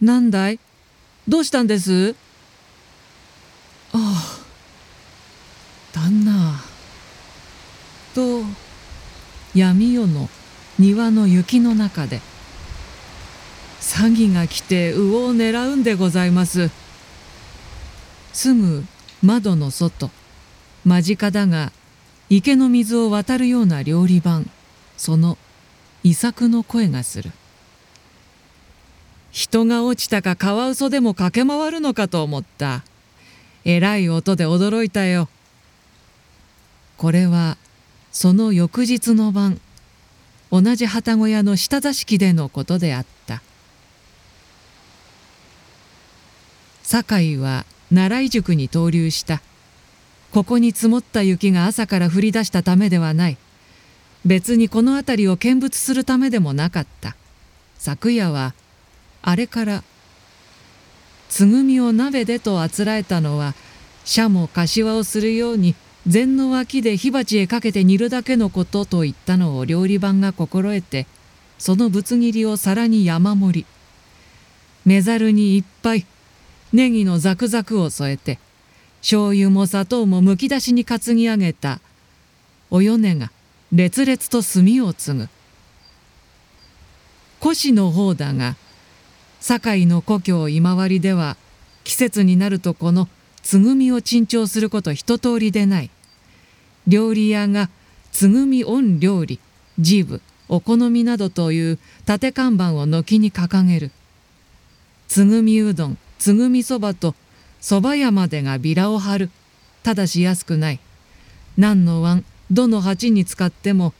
なんだいどうしたんです？ああ旦那。と闇夜の庭の雪の中で。詐欺が来て魚を狙うんでございます。すぐ窓の外。間近だが池の水を渡るような料理番。その遺作の声がする。人が落ちたかカワウソでも駆け回るのかと思った。えらい音で驚いたよ。これはその翌日の晩同じ旅小屋の下座敷でのことであった。酒井は奈良井宿に投留した。ここに積もった雪が朝から降り出したためではない。別にこの辺りを見物するためでもなかった。昨夜はあれからつぐみを鍋でとあつらえたのはシャも柏をするように禅の脇で火鉢へかけて煮るだけのことと言ったのを料理番が心得てそのぶつ切りを皿に山盛り。目ざるにいっぱいネギのザクザクを添えて醤油も砂糖もむき出しに担ぎ上げたおよねが烈烈と炭を継ぐ。古紙の方だが堺の故郷今治では季節になるとこのつぐみを珍重すること一通りでない。料理屋がつぐみ御料理ジーブお好みなどという縦看板を軒に掲げる。つぐみうどんつぐみそばとそば屋までがビラを張る。ただし安くない。何の碗どの鉢に使っても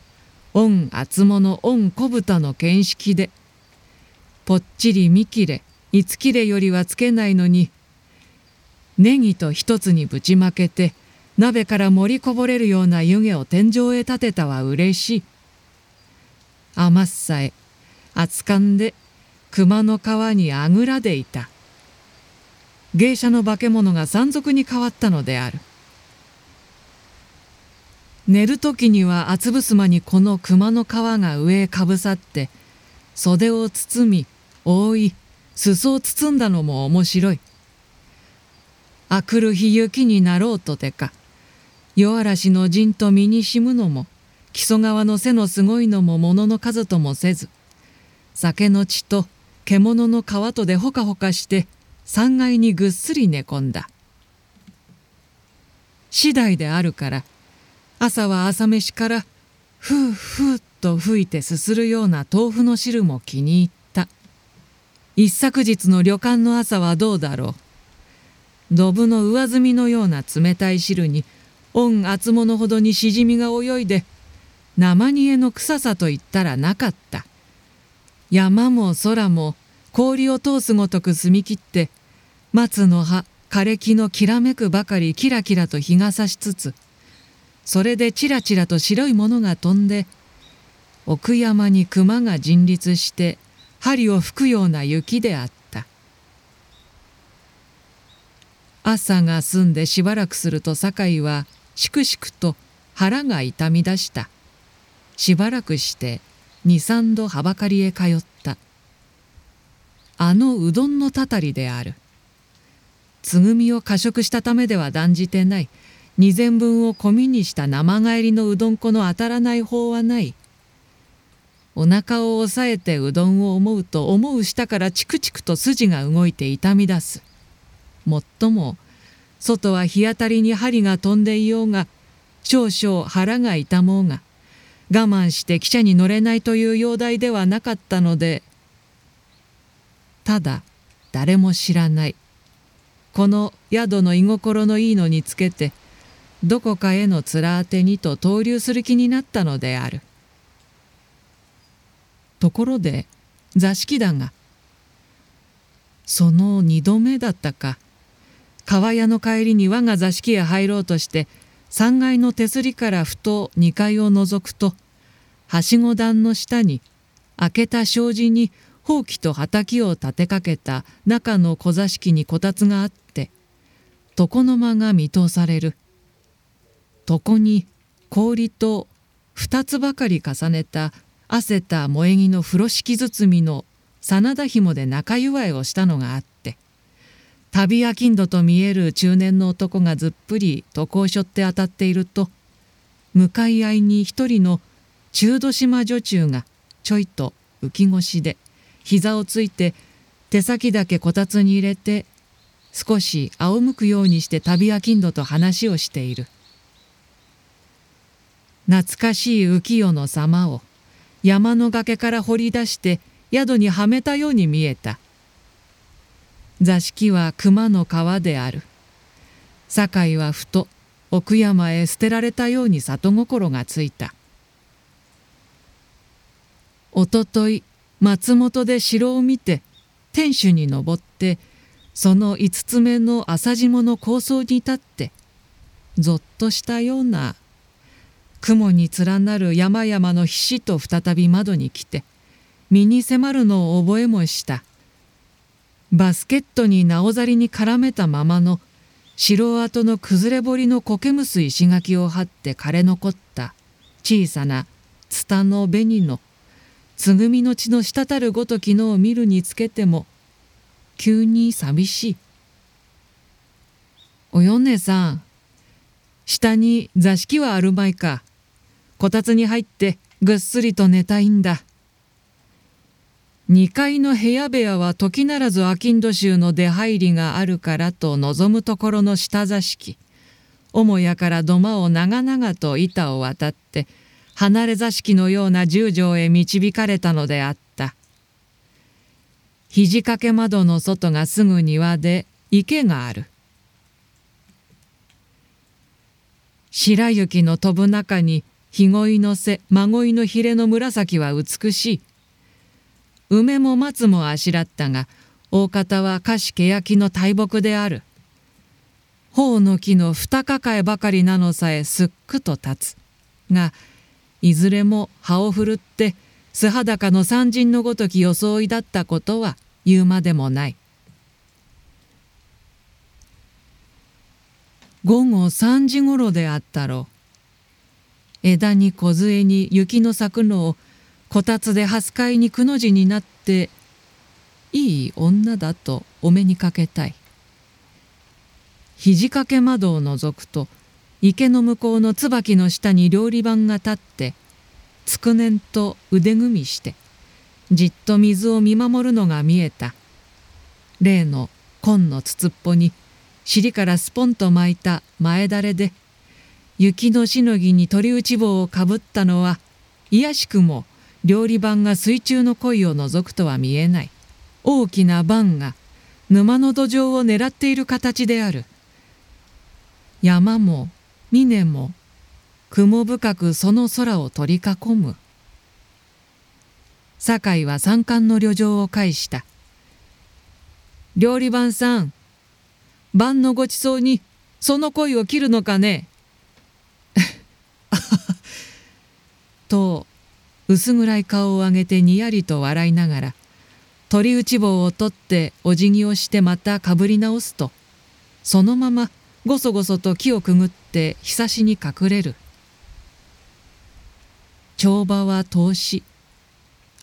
御厚物御小豚の見識でぽっちり見切れ五切れよりはつけないのにネギと一つにぶちまけて鍋から盛りこぼれるような湯気を天井へ立てたはうれしい。甘っさえ熱燗で熊の皮にあぐらでいた。芸者の化け物が山賊に変わったのである。寝る時には厚襖にこの熊の皮が上へかぶさって袖を包み覆い。裾を包んだのも面白い。あくる日雪になろうとてか夜嵐の陣と身にしむのも木曽川の背のすごいのも物の数ともせず酒の血と獣の皮とでほかほかして3階にぐっすり寝込んだ。次第であるから朝は朝飯からふうふうと吹いてすするような豆腐の汁も気に入った。一昨日の旅館の朝はどうだろう。ドブの上澄みのような冷たい汁に御厚物ほどにしじみが泳いで生煮えの臭さといったらなかった。山も空も氷を通すごとく澄み切って松の葉枯れ木のきらめくばかりキラキラと日が差しつつそれでちらちらと白いものが飛んで奥山に熊が陣立して針を吹くような雪であった。朝が済んでしばらくすると酒井はしくしくと腹が痛み出した。しばらくして二三度はばかりへ通った。あのうどんのたたりである。つぐみを過食したためでは断じてない。二膳分を込みにした生帰りのうどん粉の当たらない方はない。お腹を押さえてうどんを思うと思う下からチクチクと筋が動いて痛み出す。もっとも外は日当たりに針が飛んでいようが少々腹が痛もうが我慢して汽車に乗れないという容体ではなかったのでただ誰も知らない。この宿の居心のいいのにつけてどこかへの面当てにと投留する気になったのである。ところで座敷だがその二度目だったか。川屋の帰りに我が座敷へ入ろうとして3階の手すりからふと2階を覗くとはしご段の下に開けた障子にほうきと畑を立てかけた中の小座敷にこたつがあって床の間が見通される。床に氷と2つばかり重ねた汗た萌え木の風呂敷包みの真田紐で仲祝いをしたのがあって旅商人と見える中年の男がずっぷり床をしょって当たっていると向かい合いに一人の中土島女中がちょいと浮き腰で膝をついて手先だけこたつに入れて少し仰向くようにして旅商人と話をしている。懐かしい浮世の様を山の崖から掘り出して宿にはめたように見えた。座敷は熊の皮である。酒井はふと奥山へ捨てられたように里心がついた。おととい松本で城を見て天守に登ってその五つ目の朝霜の構想に立ってぞっとしたような雲に連なる山々のひしと再び窓に来て身に迫るのを覚えもしたバスケットになおざりに絡めたままの城跡の崩れ堀の苔むす石垣を張って枯れ残った小さなツタの紅のつぐみの血の滴るごときのを見るにつけても急に寂しい。およねさん下に座敷はあるまいかこたつに入ってぐっすりと寝たいんだ。2階の部屋部屋は時ならず商人衆の出入りがあるからと望むところの下座敷。母屋から土間を長々と板を渡って離れ座敷のような十条へ導かれたのであった。肘掛け窓の外がすぐ庭で池がある。白雪の飛ぶ中に日鯉の背孫鯉のひれの紫は美しい梅も松もあしらったが大方は菓子欅の大木である頬の木の二抱えばかりなのさえすっくと立つがいずれも葉をふるって素裸の三人のごとき装いだったことは言うまでもない。午後3時ごろであったろう。枝に梢に雪の咲くのをこたつで蓮飼いにくの字になっていい女だとお目にかけたい。肘掛け窓を覗くと池の向こうの椿の下に料理番が立ってつくねんと腕組みしてじっと水を見守るのが見えた例の紺の筒っぽに尻からスポンと巻いた前だれで雪のしのぎに鳥打ち棒をかぶったのはいやしくも料理番が水中の鯉を覗くとは見えない。大きな番が沼の土壌を狙っている形である。山も峰も雲深くその空を取り囲む。酒井は三冠の旅情を返した。料理番さん晩のごちそうにその恋を切るのかね？と薄暗い顔を上げてにやりと笑いながら鳥打ち棒を取ってお辞儀をしてまたかぶり直すとそのままごそごそと木をくぐってひさしに隠れる。帳場は通し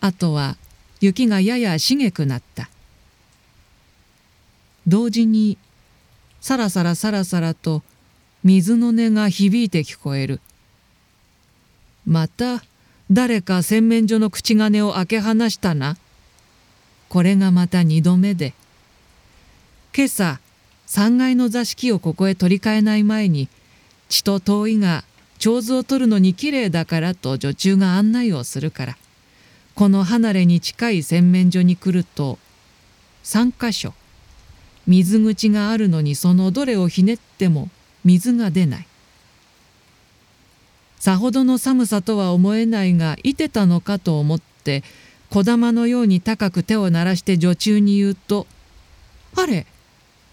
あとは雪がやや茂くなった。同時にさらさらさらさらと水の音が響いて聞こえる。また誰か洗面所の口金を開け放したな。これがまた二度目で。今朝3階の座敷をここへ取り替えない前に血と遠いが長図を取るのにきれいだからと女中が案内をするからこの離れに近い洗面所に来ると3箇所水口があるのにそのどれをひねっても水が出ない。さほどの寒さとは思えないがいてたのかと思って小玉のように高く手を鳴らして女中に言うと「あれ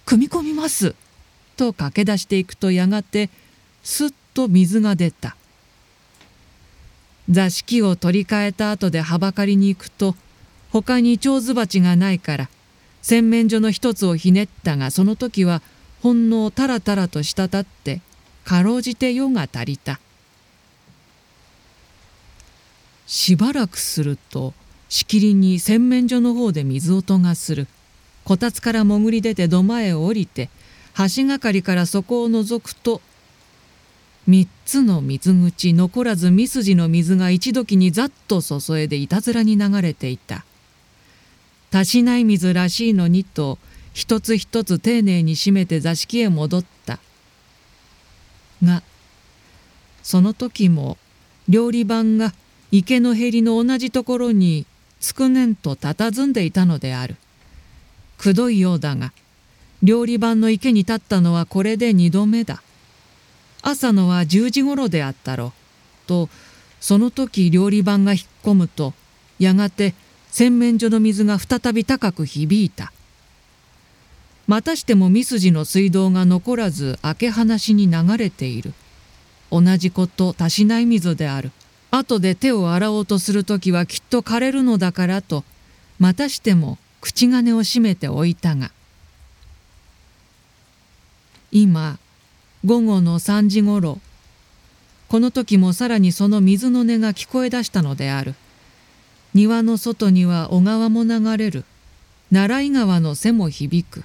組み込みます」と駆け出していくとやがてすっと水が出た。座敷を取り替えた後ではばかりに行くと他に蝶子鉢がないから洗面所の一つをひねったがその時はほんのタラタラと滴ってかろうじて夜が足りた。しばらくするとしきりに洗面所の方で水音がするこたつから潜り出て土間へ降りて橋がかりからそこを覗くと三つの水口残らず三筋の水が一時にざっと注いでいたずらに流れていた。たしない水らしいのにと一つ一つ丁寧に閉めて座敷へ戻った。がその時も料理番が池のへりの同じところにつくねんと佇んでいたのである。くどいようだが料理番の池に立ったのはこれで二度目だ。朝のは10時ごろであったろう。とその時料理番が引っ込むとやがて洗面所の水が再び高く響いた。またしても三筋の水道が残らず明け放しに流れている。同じことたしない水である。後で手を洗おうとする時はきっと枯れるのだからとまたしても口金を閉めておいたが。今午後の3時ごろこの時もさらにその水の音が聞こえ出したのである。庭の外には小川も流れる。奈良井川の背も響く。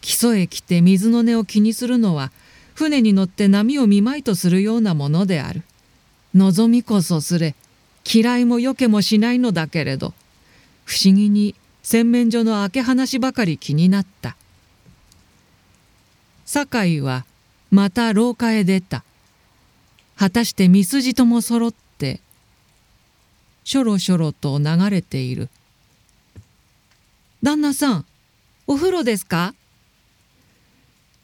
基礎へ来て水の音を気にするのは船に乗って波を見舞いとするようなものである。望みこそすれ嫌いもよけもしないのだけれど不思議に洗面所の開け放しばかり気になった酒井はまた廊下へ出た。果たして三筋とも揃ってしょろしょろと流れている。旦那さん、お風呂ですか？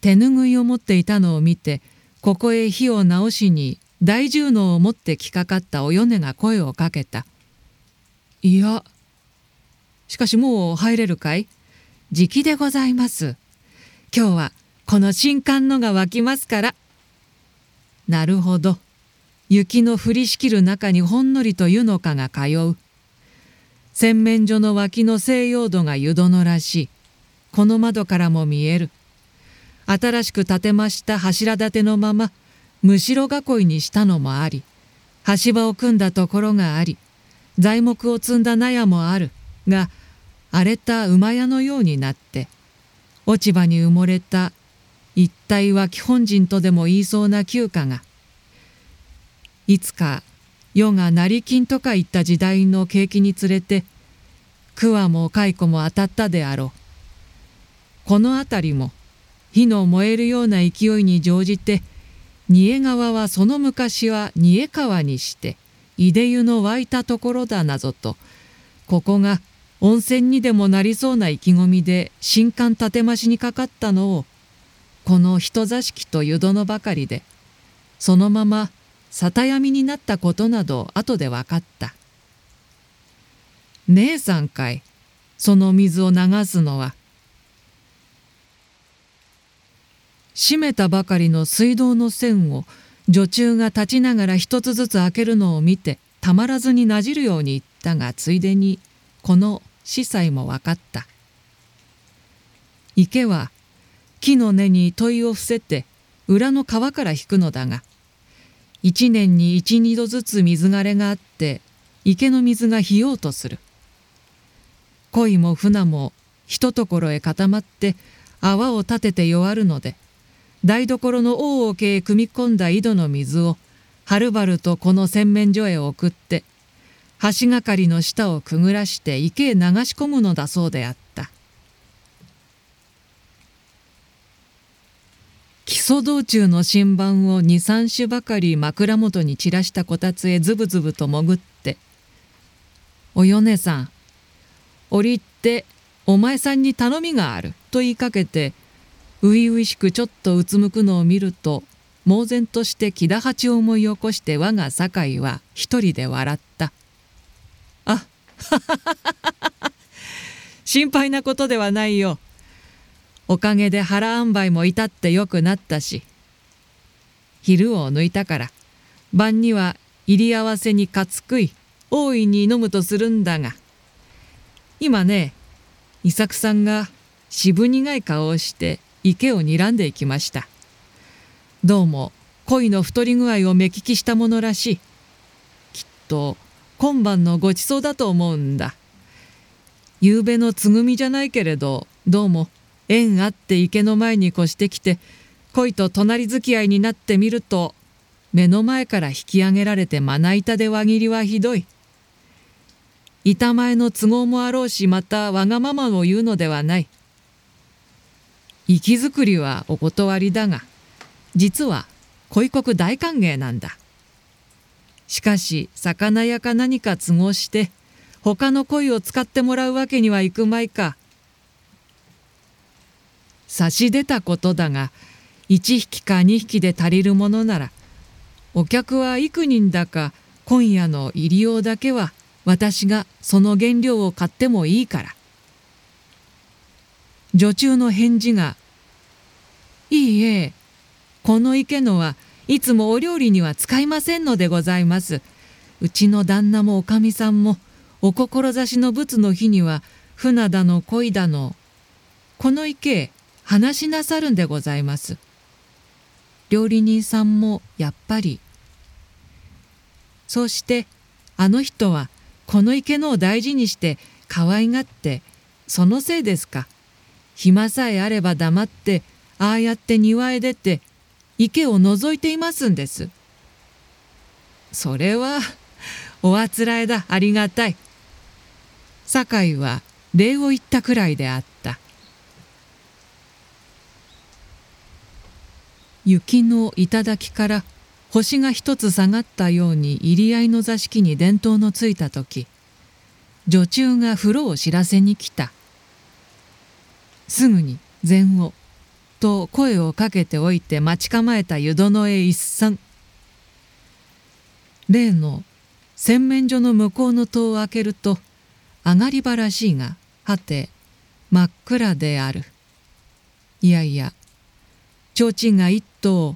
手ぬぐいを持っていたのを見てここへ火を直しに大重能を持ってきかかったお米が声をかけた。いや、しかしもう入れるかい？じきでございます。今日はこの新刊のが湧きますから。なるほど。雪の降りしきる中にほんのりと湯の花が通う。洗面所の脇の西洋土が湯殿らしい。この窓からも見える。新しく建てました柱立てのまま、むしろ囲いにしたのもあり、橋場を組んだところがあり、材木を積んだ納屋もあるが、荒れた馬屋のようになって、落ち葉に埋もれた一体は基本人とでも言いそうな旧家がいつか世が成金とかいった時代の景気につれて桑も蚕も当たったであろう。この辺りも火の燃えるような勢いに乗じて仁江川はその昔は仁江川にして井出湯の湧いたところだなぞとここが温泉にでもなりそうな意気込みで新刊立て増しにかかったのをこの人座敷と湯殿ばかりでそのまま里闇になったことなど後で分かった姉さんかいその水を流すのは閉めたばかりの水道の線を女中が立ちながら一つずつ開けるのを見てたまらずになじるように言ったがついでにこの司祭も分かった。池は木の根に問いを伏せて裏の川から引くのだが一年に一二度ずつ水枯れがあって池の水が冷ようとする。鯉も船もひとところへ固まって泡を立てて弱るので台所の大桶へ汲み込んだ井戸の水をはるばるとこの洗面所へ送って橋がかりの下をくぐらして池へ流し込むのだそうであった。基礎道中の新版を23種ばかり枕元に散らしたこたつへズブズブと潜って「およねさん折ってお前さんに頼みがある」と言いかけて初々しくちょっとうつむくのを見ると猛然として木田八を思い起こして我が酒は一人で笑った「あ 心配なことではないよ。おかげで腹塩梅も至ってよくなったし昼を抜いたから晩には入り合わせにかつくい大いに飲むとするんだが今ね伊作さんが渋苦い顔をして池を睨んでいきましたどうも恋の太り具合を目利きしたものらしいきっと今晩のごちそうだと思うんだ。夕べのつぐみじゃないけれどどうも縁あって池の前に越してきて恋と隣付き合いになってみると目の前から引き上げられてまな板で輪切りはひどい。板前の都合もあろうしまたわがままを言うのではない。息づくりはお断りだが実は恋国大歓迎なんだ。しかし魚屋か何か都合して他の鯉を使ってもらうわけにはいくまいか。差し出たことだが1匹か2匹で足りるものならお客は幾人だか今夜の入り用だけは私がその原料を買ってもいいから。女中の返事が「いいえこの池のはいつもお料理には使いませんのでございます。うちの旦那もおかみさんもお志の仏の日には船だの恋だのこの池へ話しなさるんでございます。料理人さんもやっぱりそうしてあの人はこの池のを大事にして可愛がってそのせいですか暇さえあれば黙ってああやって庭へ出て池を覗いていますんです。それはおあつらえだありがたい。酒井は礼を言ったくらいであった。雪の頂から星が一つ下がったように入り合いの座敷に伝統のついた時女中が風呂を知らせに来た。すぐに禅をと声をかけておいて待ち構えた湯殿へ一参例の洗面所の向こうの戸を開けると上がり場らしいがはて真っ暗である。いやいや提灯が一頭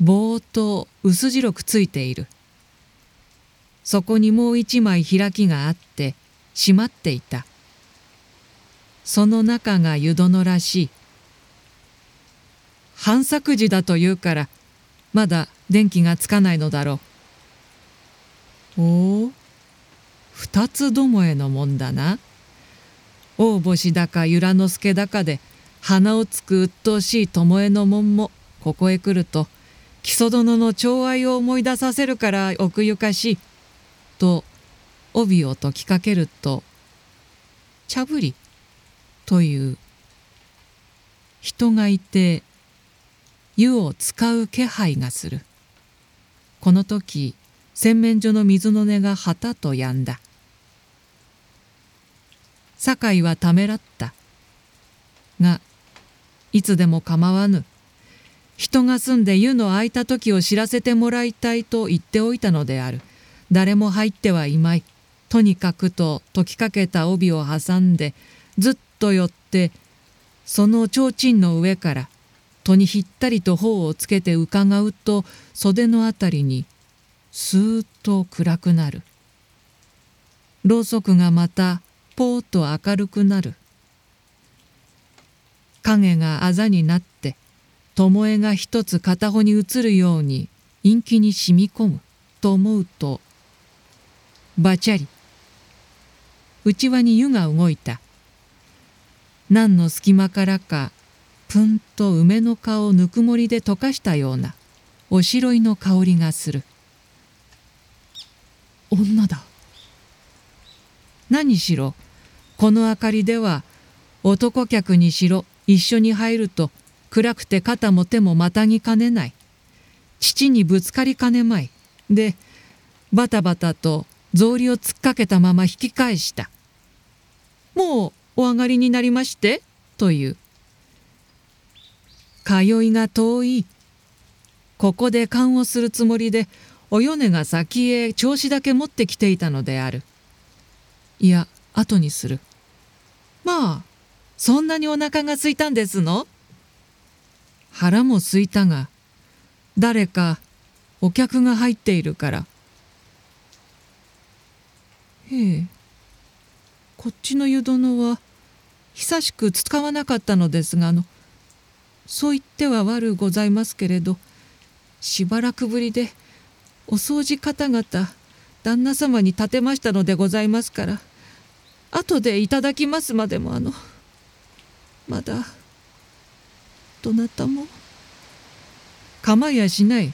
ぼーっと薄白くついている。そこにもう一枚開きがあって閉まっていた。その中が湯殿らしい半作時だというからまだ電気がつかないのだろう。おお二つどもえのもんだな。大星だか由良之助だかで鼻をつく鬱陶しい巴の門もここへ来ると木曽殿の寵愛を思い出させるから奥ゆかしい」と帯を解きかけると「茶ぶり」という。人がいて湯を使う気配がする。この時洗面所の水の音がはたとやんだ。酒井はためらった。がいつでも構わぬ。人が住んで湯の空いた時を知らせてもらいたいと言っておいたのである。誰も入ってはいまい。とにかくと解きかけた帯を挟んでずっと寄ってその提灯の上から戸にひったりと頬をつけて伺うと袖のあたりにスーッと暗くなる。ろうそくがまたぽーっと明るくなる。影があざになって巴が一つ片方に映るように陰気に染み込むと思うとバチャリ。内輪に湯が動いた。何の隙間からかぷんと梅の香をぬくもりで溶かしたようなおしろいの香りがする。女だ。何しろこの明かりでは男客にしろ一緒に入ると暗くて肩も手もまたぎかねない。父にぶつかりかねまい。でバタバタと草履を突っかけたまま引き返した「もうお上がりになりまして」という。通いが遠い。ここで勘をするつもりでお米が先へ調子だけ持ってきていたのである。いや後にする。まあそんなにお腹が空いたんですの？腹も空いたが誰かお客が入っているから。へえ。こっちの湯殿は久しく使わなかったのですがあのそう言っては悪ございますけれどしばらくぶりでお掃除方々旦那様に立てましたのでございますから後でいただきますまでもあのまだどなたも構いやしない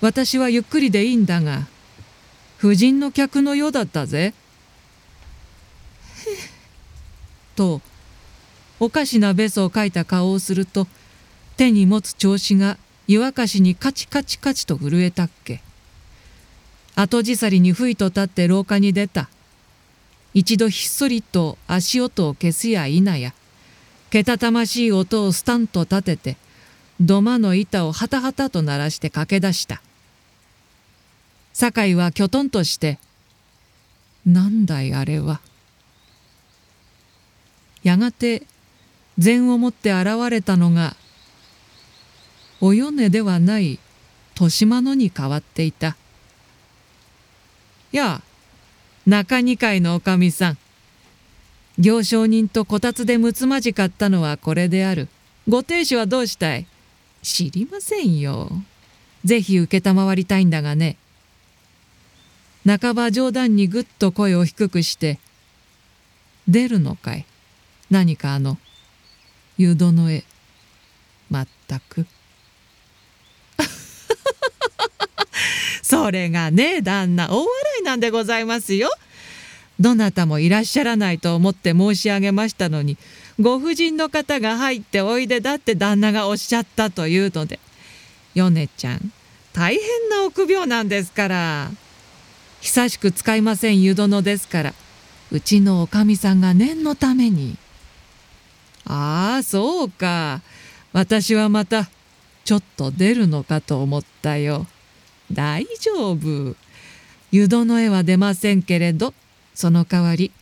私はゆっくりでいいんだが婦人の客のようだったぜ。とおかしなべそをかいた顔をすると手に持つ調子が湯沸かしにカチカチカチと震えたっけ。後じさりにふいと立って廊下に出た。一度ひっそりと足音を消すや否やけたたましい音をスタンと立てて土間の板をハタハタと鳴らして駆け出した。酒井はきょとんとして「なんだいあれは」やがて禅をもって現れたのがおよねではない豊島のに変わっていた。やあ中二階のおかみさん行商人とこたつでむつまじかったのはこれである。ご亭主はどうしたい？知りませんよ。ぜひ承りたいんだがね。半ば冗談にぐっと声を低くして「出るのかい？何かあの湯殿へまったく それがね旦那大笑いなんでございますよ。どなたもいらっしゃらないと思って申し上げましたのにご婦人の方が入っておいでだって旦那がおっしゃったというので米ちゃん大変な臆病なんですから久しく使いません湯殿ですからうちのおかみさんが念のために。ああそうか。私はまたちょっと出るのかと思ったよ。大丈夫。湯殿へは出ませんけれどその代わり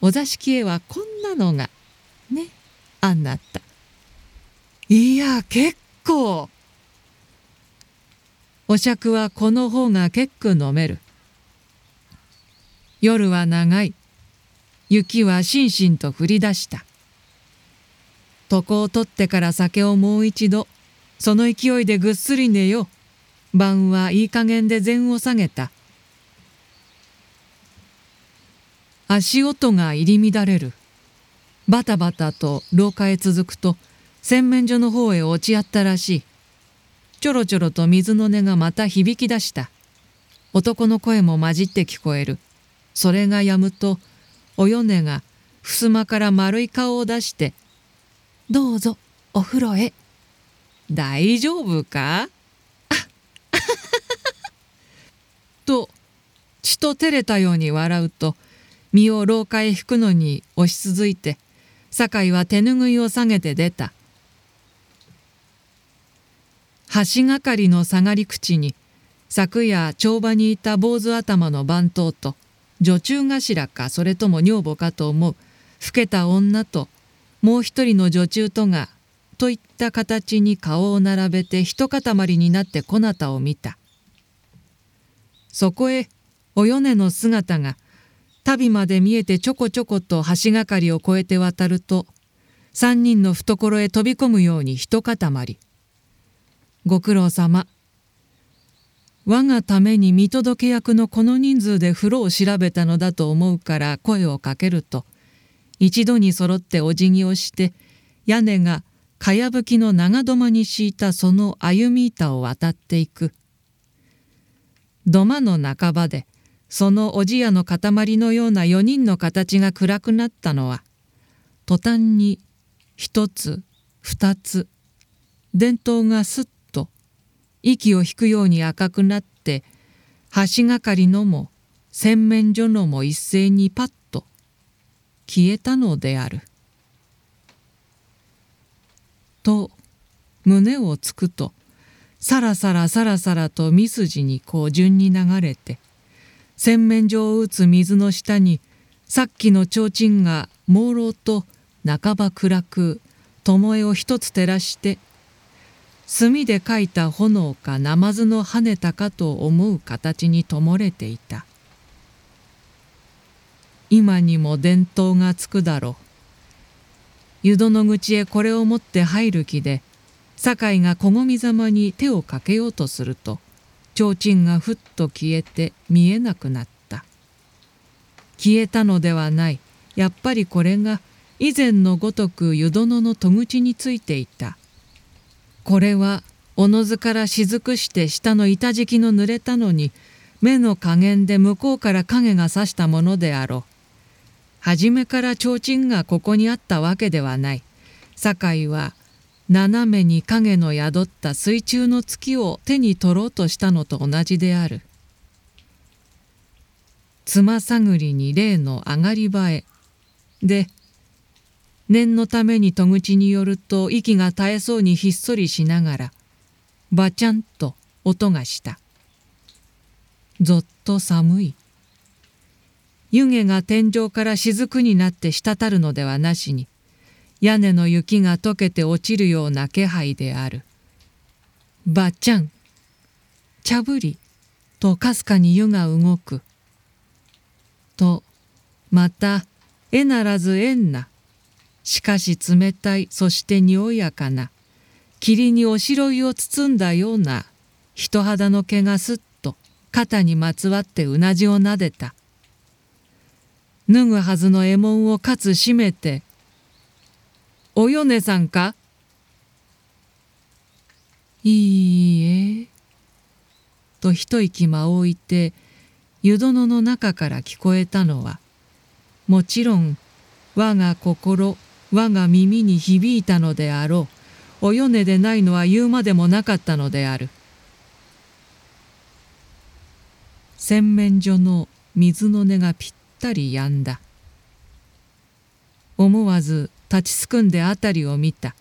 お座敷へはこんなのがねあんなった。いや結構。お酌はこの方が結構飲める。夜は長い。雪はしんしんと降り出した。床を取ってから酒をもう一度。その勢いでぐっすり寝よ晩はいい加減で膳を下げた。足音が入り乱れる。バタバタと廊下へ続くと洗面所の方へ落ち合ったらしい。ちょろちょろと水の音がまた響き出した。男の声も混じって聞こえる。それがやむとおよねが襖から丸い顔を出してどうぞお風呂へ。大丈夫か？と血と照れたように笑うと身を廊下へ引くのに押し続いて酒井は手ぬぐいを下げて出た橋がかりの下がり口に昨夜帳場にいた坊主頭の番頭と女中頭かそれとも女房かと思う老けた女ともう一人の女中とがといった形に顔を並べて一塊になってこなたを見た。そこへおよねの姿が旅まで見えてちょこちょこと橋がかりを越えて渡ると三人の懐へ飛び込むように一塊。ご苦労様。我がために見届け役のこの人数で風呂を調べたのだと思うから声をかけると「一度に揃ってお辞儀をして屋根がかやぶきの長土間に敷いたその歩み板を渡っていく。土間の半ばでそのおじやの塊のような4人の形が暗くなったのは途端に一つ二つ伝統がすっと息を引くように赤くなって橋がかりのも洗面所のも一斉にパッ消えたのである。と胸をつくとさらさらさらさらと三筋にこう順に流れて洗面所を打つ水の下にさっきの提灯が朦朧と半ば暗く巴を一つ照らして墨で描いた炎かナマズの跳ねたかと思う形に灯れていた。今にも伝統がつくだろう。湯殿口へこれを持って入る気で酒井が小ごみざまに手をかけようとすると提灯がふっと消えて見えなくなった。消えたのではないやっぱりこれが以前のごとく湯殿の戸口についていたこれはおのずから雫して下の板敷きの濡れたのに目の加減で向こうから影がさしたものであろう初めから提灯がここにあったわけではない酒井は斜めに影の宿った水中の月を手に取ろうとしたのと同じである妻探りに例の上がり場へで念のために戸口によると息が絶えそうにひっそりしながらバチャンと音がした。ぞっと寒い。湯気が天井から雫になって滴るのではなしに屋根の雪が溶けて落ちるような気配である。ばちゃん茶ぶりとかすかに湯が動く。とまたえならずえんなしかし冷たいそしてにおやかな霧におしろいを包んだような人肌の毛がすっと肩にまつわってうなじをなでた脱ぐはずの獲物をかつ閉めて「およねさんか?」「いいえ」と一息間を置いて湯殿の中から聞こえたのはもちろん我が心我が耳に響いたのであろうおよねでないのは言うまでもなかったのである洗面所の水の音がぴったり止んだ。思わず立ちすくんで辺りを見た。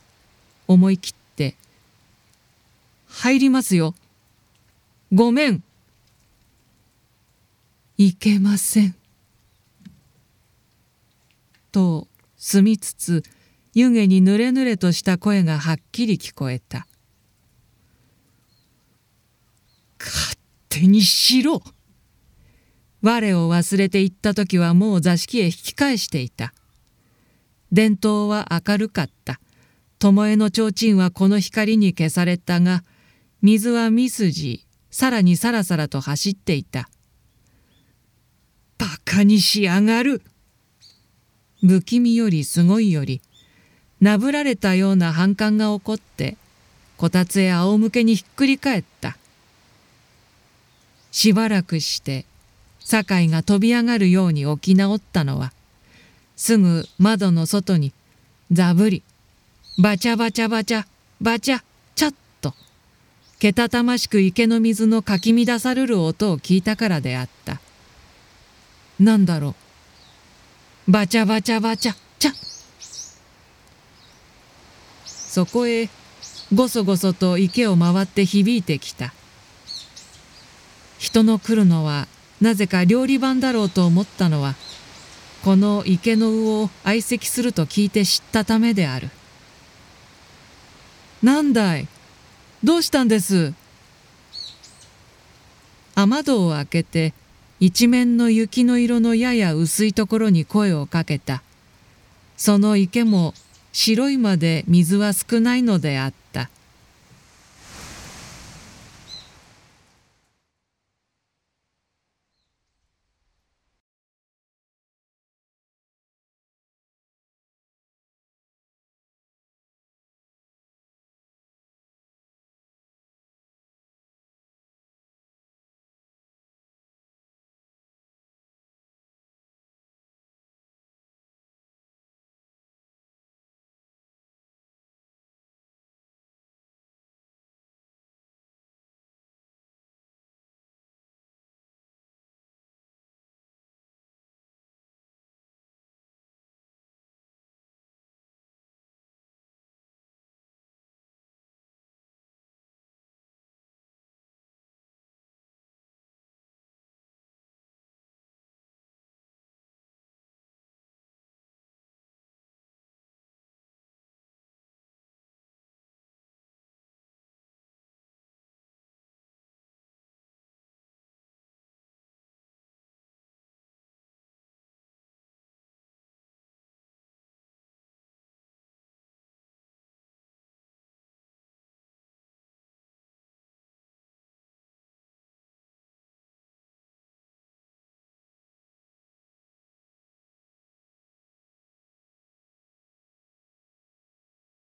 思い切って「入りますよ。ごめん」「いけません」と住みつつ湯気にぬれぬれとした声がはっきり聞こえた「勝手にしろ!」我を忘れて行った時はもう座敷へ引き返していた。伝統は明るかった。巴の提灯はこの光に消されたが水はみすじさらにさらさらと走っていた「バカにしやがる!」不気味よりすごいよりなぶられたような反感が起こってこたつへ仰向けにひっくり返った。しばらくして酒井が飛び上がるように起き直ったのはすぐ窓の外にザブリバチャバチャバチャバチャチャッとけたたましく池の水のかき乱される音を聞いたからであった。なんだろう。バチャバチャバチャチャそこへごそごそと池を回って響いてきた。人の来るのはなぜか料理番だろうと思ったのはこの池の魚を相席すると聞いて知ったためである「なんだい？どうしたんです?」雨戸を開けて一面の雪の色のやや薄いところに声をかけた。その池も白いまで水は少ないのであった。